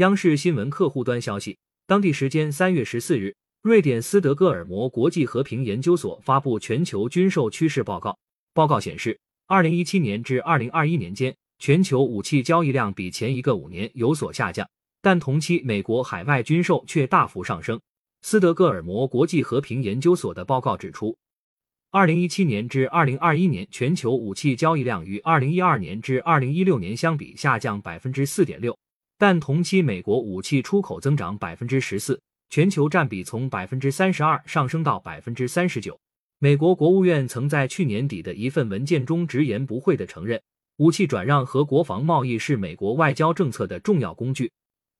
央视新闻客户端消息，当地时间三月十四日，瑞典斯德哥尔摩国际和平研究所发布全球军售趋势报告。报告显示，二零一七年至二零二一年间，全球武器交易量比前一个五年有所下降，但同期美国海外军售却大幅上升。斯德哥尔摩国际和平研究所的报告指出。二零一七年至二零二一年，全球武器交易量与二零一二年至二零一六年相比下降百分之四点六，但同期美国武器出口增长百分之十四，全球占比从百分之三十二上升到百分之三十九。美国国务院曾在去年底的一份文件中直言不讳地承认，武器转让和国防贸易是美国外交政策的重要工具，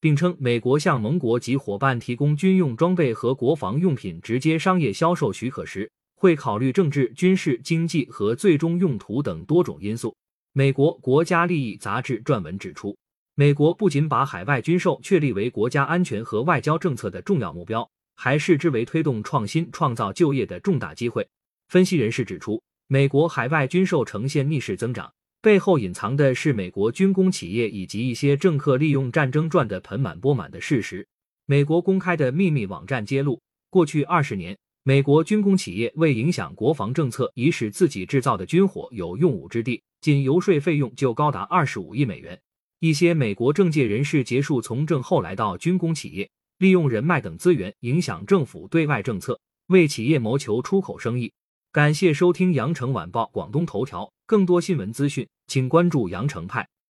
并称美国向盟国及伙伴提供军用装备和国防用品直接商业销售许可时。会考虑政治、军事、经济和最终用途等多种因素。美国国家利益杂志撰文指出，美国不仅把海外军售确立为国家安全和外交政策的重要目标，还视之为推动创新、创造就业的重大机会。分析人士指出，美国海外军售呈现逆势增长，背后隐藏的是美国军工企业以及一些政客利用战争赚得盆满钵满的事实。美国公开的秘密网站揭露，过去二十年。美国军工企业为影响国防政策，以使自己制造的军火有用武之地，仅游说费用就高达二十五亿美元。一些美国政界人士结束从政后来到军工企业，利用人脉等资源影响政府对外政策，为企业谋求出口生意。感谢收听羊城晚报广东头条，更多新闻资讯，请关注羊城派。